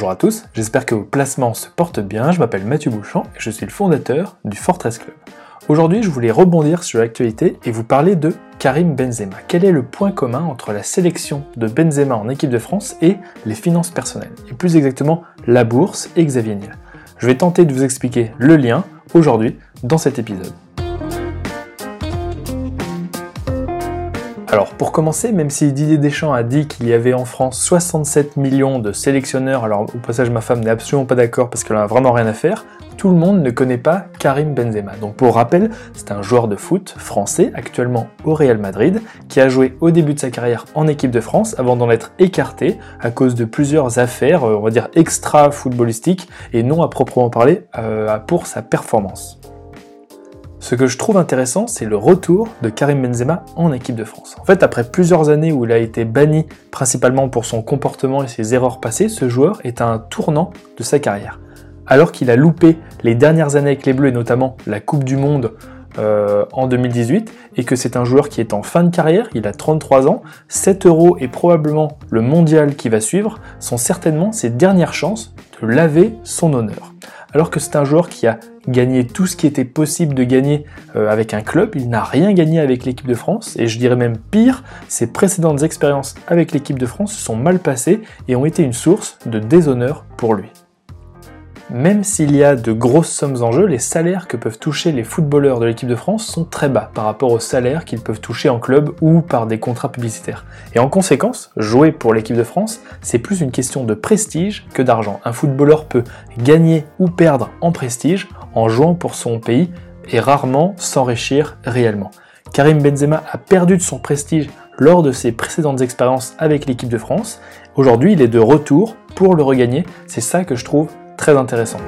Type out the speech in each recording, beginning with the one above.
Bonjour à tous, j'espère que vos placements se portent bien. Je m'appelle Mathieu Bouchon et je suis le fondateur du Fortress Club. Aujourd'hui, je voulais rebondir sur l'actualité et vous parler de Karim Benzema. Quel est le point commun entre la sélection de Benzema en équipe de France et les finances personnelles? Et plus exactement, la bourse et Xavier Niel. Je vais tenter de vous expliquer le lien aujourd'hui dans cet épisode. Alors pour commencer, même si Didier Deschamps a dit qu'il y avait en France 67 millions de sélectionneurs, alors au passage ma femme n'est absolument pas d'accord parce qu'elle a vraiment rien à faire, tout le monde ne connaît pas Karim Benzema. Donc pour rappel, c'est un joueur de foot français actuellement au Real Madrid qui a joué au début de sa carrière en équipe de France avant d'en être écarté à cause de plusieurs affaires, euh, on va dire extra footballistiques et non à proprement parler euh, pour sa performance. Ce que je trouve intéressant, c'est le retour de Karim Benzema en équipe de France. En fait, après plusieurs années où il a été banni principalement pour son comportement et ses erreurs passées, ce joueur est à un tournant de sa carrière. Alors qu'il a loupé les dernières années avec les Bleus et notamment la Coupe du Monde euh, en 2018 et que c'est un joueur qui est en fin de carrière, il a 33 ans, 7 euros et probablement le mondial qui va suivre sont certainement ses dernières chances de laver son honneur alors que c'est un joueur qui a gagné tout ce qui était possible de gagner euh, avec un club, il n'a rien gagné avec l'équipe de France, et je dirais même pire, ses précédentes expériences avec l'équipe de France se sont mal passées et ont été une source de déshonneur pour lui. Même s'il y a de grosses sommes en jeu, les salaires que peuvent toucher les footballeurs de l'équipe de France sont très bas par rapport aux salaires qu'ils peuvent toucher en club ou par des contrats publicitaires. Et en conséquence, jouer pour l'équipe de France, c'est plus une question de prestige que d'argent. Un footballeur peut gagner ou perdre en prestige en jouant pour son pays et rarement s'enrichir réellement. Karim Benzema a perdu de son prestige lors de ses précédentes expériences avec l'équipe de France. Aujourd'hui, il est de retour pour le regagner. C'est ça que je trouve très intéressant.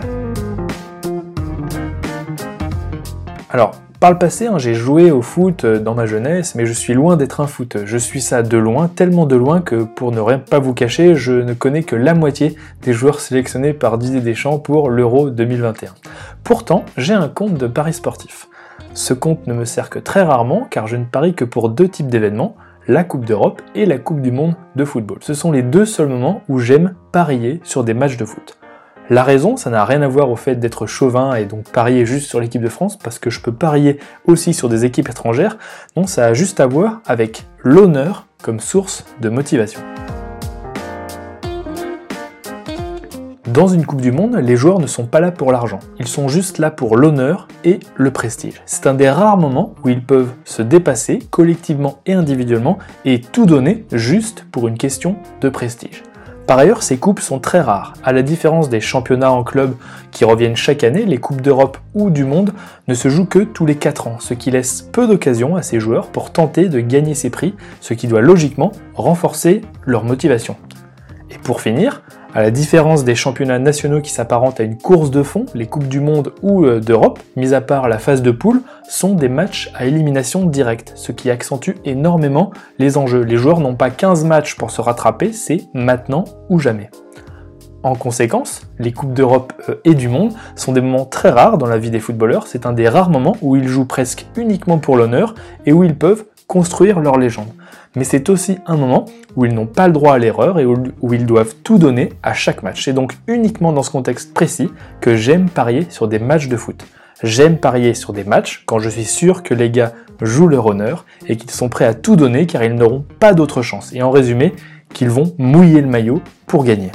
Alors, par le passé, hein, j'ai joué au foot euh, dans ma jeunesse, mais je suis loin d'être un foot. Je suis ça de loin, tellement de loin que pour ne rien pas vous cacher, je ne connais que la moitié des joueurs sélectionnés par Didier Deschamps pour l'Euro 2021. Pourtant, j'ai un compte de paris sportif. Ce compte ne me sert que très rarement car je ne parie que pour deux types d'événements, la Coupe d'Europe et la Coupe du Monde de football. Ce sont les deux seuls moments où j'aime parier sur des matchs de foot. La raison, ça n'a rien à voir au fait d'être chauvin et donc parier juste sur l'équipe de France, parce que je peux parier aussi sur des équipes étrangères. Non, ça a juste à voir avec l'honneur comme source de motivation. Dans une Coupe du Monde, les joueurs ne sont pas là pour l'argent, ils sont juste là pour l'honneur et le prestige. C'est un des rares moments où ils peuvent se dépasser collectivement et individuellement et tout donner juste pour une question de prestige. Par ailleurs, ces coupes sont très rares. À la différence des championnats en club qui reviennent chaque année, les coupes d'Europe ou du monde ne se jouent que tous les 4 ans, ce qui laisse peu d'occasions à ces joueurs pour tenter de gagner ces prix, ce qui doit logiquement renforcer leur motivation. Et pour finir, à la différence des championnats nationaux qui s'apparentent à une course de fond, les Coupes du Monde ou euh, d'Europe, mis à part la phase de poule, sont des matchs à élimination directe, ce qui accentue énormément les enjeux. Les joueurs n'ont pas 15 matchs pour se rattraper, c'est maintenant ou jamais. En conséquence, les Coupes d'Europe euh, et du Monde sont des moments très rares dans la vie des footballeurs, c'est un des rares moments où ils jouent presque uniquement pour l'honneur et où ils peuvent construire leur légende. Mais c'est aussi un moment où ils n'ont pas le droit à l'erreur et où, ils doivent tout donner à chaque match. C'est donc uniquement dans ce contexte précis que j'aime parier sur des matchs de foot. J'aime parier sur des matchs quand je suis sûr que les gars jouent leur honneur et qu'ils sont prêts à tout donner car ils n'auront pas d'autre chance. Et en résumé, qu'ils vont mouiller le maillot pour gagner.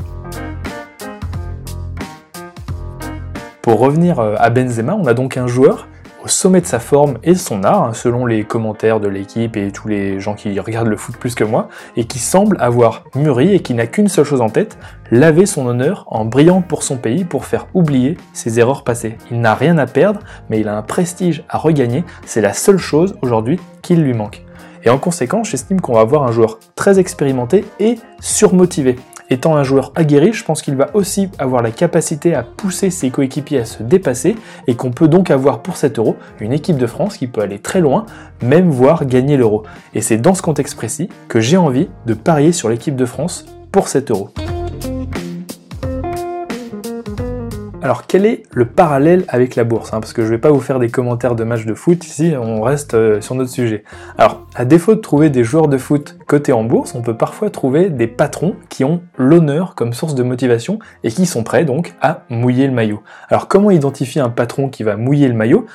Pour revenir euh, à Benzema, on a donc un joueur sommet de sa forme et son art, hein, selon les commentaires de l'équipe et tous les gens qui regardent le foot plus que moi, et qui semble avoir mûri et qui n'a qu'une seule chose en tête, laver son honneur en brillant pour son pays pour faire oublier ses erreurs passées. Il n'a rien à perdre, mais il a un prestige à regagner, c'est la seule chose aujourd'hui qu'il lui manque. Et en conséquence, j'estime qu'on va avoir un joueur très expérimenté et surmotivé. Étant un joueur aguerri, je pense qu'il va aussi avoir la capacité à pousser ses coéquipiers à se dépasser et qu'on peut donc avoir pour cet euro une équipe de France qui peut aller très loin, même voir gagner l'euro. Et c'est dans ce contexte précis que j'ai envie de parier sur l'équipe de France pour cet euro. Alors quel est le parallèle avec la bourse hein, Parce que je ne vais pas vous faire des commentaires de matchs de foot ici, on reste euh, sur notre sujet. Alors à défaut de trouver des joueurs de foot cotés en bourse, on peut parfois trouver des patrons qui ont l'honneur comme source de motivation et qui sont prêts donc à mouiller le maillot. Alors comment identifier un patron qui va mouiller le maillot?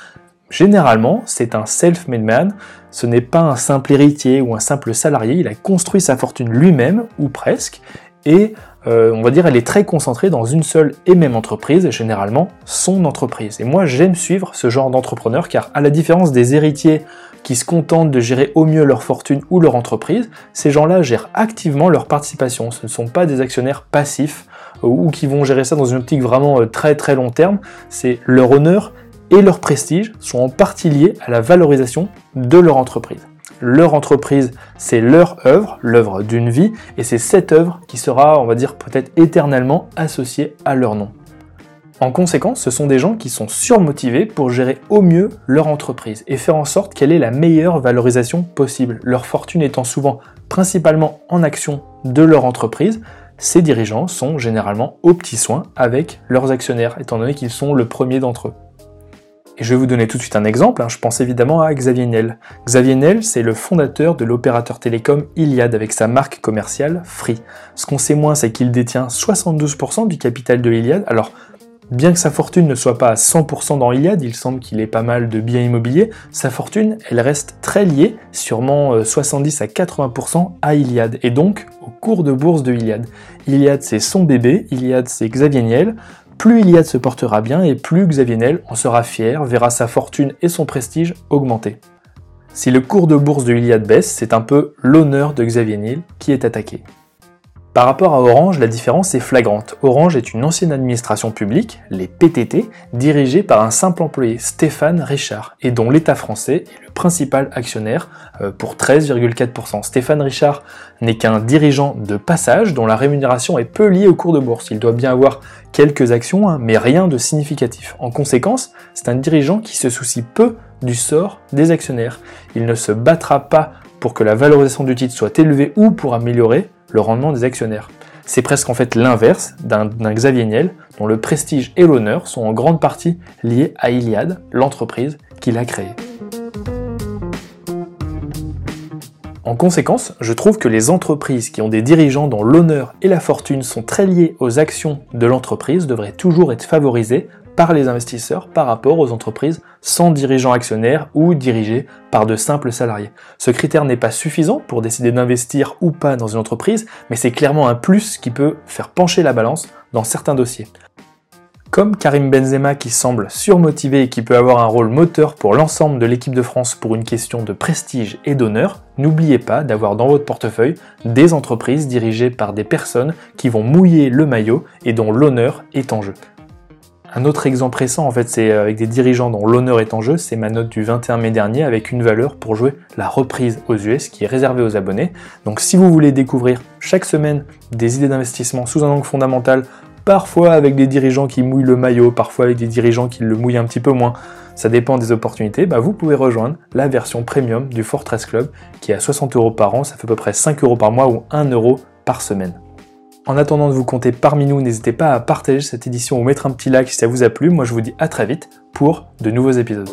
Généralement, c'est un self-made man, ce n'est pas un simple héritier ou un simple salarié, il a construit sa fortune lui-même, ou presque, et euh, on va dire elle est très concentrée dans une seule et même entreprise, généralement son entreprise. Et moi j'aime suivre ce genre d'entrepreneur car à la différence des héritiers qui se contentent de gérer au mieux leur fortune ou leur entreprise, ces gens-là gèrent activement leur participation. Ce ne sont pas des actionnaires passifs euh, ou qui vont gérer ça dans une optique vraiment euh, très très long terme. C'est leur honneur et leur prestige sont en partie liés à la valorisation de leur entreprise. Leur entreprise, c'est leur œuvre, l'œuvre d'une vie, et c'est cette œuvre qui sera, on va dire, peut-être éternellement associée à leur nom. En conséquence, ce sont des gens qui sont surmotivés pour gérer au mieux leur entreprise et faire en sorte qu'elle ait la meilleure valorisation possible. Leur fortune étant souvent principalement en action de leur entreprise, ces dirigeants sont généralement aux petits soins avec leurs actionnaires, étant donné qu'ils sont le premier d'entre eux. Et je vais vous donner tout de suite un exemple, hein. je pense évidemment à Xavier Niel. Xavier Niel, c'est le fondateur de l'opérateur télécom Iliad avec sa marque commerciale Free. Ce qu'on sait moins, c'est qu'il détient 72% du capital de Iliad. Alors, bien que sa fortune ne soit pas à 100% dans Iliad, il semble qu'il ait pas mal de biens immobiliers, sa fortune, elle reste très liée, sûrement 70 euh, à 80% à Iliad, et donc au cours de bourse de Iliad. Iliad, c'est son bébé, Iliad, c'est Xavier Niel, plus Iliad se portera bien et plus Xavier en sera fier, verra sa fortune et son prestige augmenter. Si le cours de bourse de Iliad baisse, c'est un peu l'honneur de Xavier Niel qui est attaqué. Par rapport à Orange, la différence est flagrante. Orange est une ancienne administration publique, les PTT, dirigée par un simple employé, Stéphane Richard, et dont l'État français est le principal actionnaire euh, pour 13,4%. Stéphane Richard n'est qu'un dirigeant de passage dont la rémunération est peu liée au cours de bourse. Il doit bien avoir quelques actions, hein, mais rien de significatif. En conséquence, c'est un dirigeant qui se soucie peu du sort des actionnaires. Il ne se battra pas pour que la valorisation du titre soit élevée ou pour améliorer le rendement des actionnaires. C'est presque en fait l'inverse d'un Xavier Niel, dont le prestige et l'honneur sont en grande partie liés à Iliad, l'entreprise qu'il a créée. En conséquence, je trouve que les entreprises qui ont des dirigeants dont l'honneur et la fortune sont très liés aux actions de l'entreprise devraient toujours être favorisées par les investisseurs par rapport aux entreprises sans dirigeants actionnaires ou dirigées par de simples salariés. Ce critère n'est pas suffisant pour décider d'investir ou pas dans une entreprise, mais c'est clairement un plus qui peut faire pencher la balance dans certains dossiers. Comme Karim Benzema qui semble surmotivé et qui peut avoir un rôle moteur pour l'ensemble de l'équipe de France pour une question de prestige et d'honneur, n'oubliez pas d'avoir dans votre portefeuille des entreprises dirigées par des personnes qui vont mouiller le maillot et dont l'honneur est en jeu. Un autre exemple récent, en fait, c'est euh, avec des dirigeants dont l'honneur est en jeu, c'est ma note du 21 mai dernier avec une valeur pour jouer la reprise aux US qui est réservée aux abonnés. Donc si vous voulez découvrir chaque semaine des idées d'investissement sous un angle fondamental, parfois avec des dirigeants qui mouillent le maillot, parfois avec des dirigeants qui le mouillent un petit peu moins, ça dépend des opportunités, bah vous pouvez rejoindre la version premium du Fortress Club qui est à 60 euros par an, ça fait à peu près 5 euros par mois ou 1 euro par semaine. En attendant de vous compter parmi nous, n'hésitez pas à partager cette édition ou mettre un petit like si ça vous a plu. Moi je vous dis à très vite pour de nouveaux épisodes.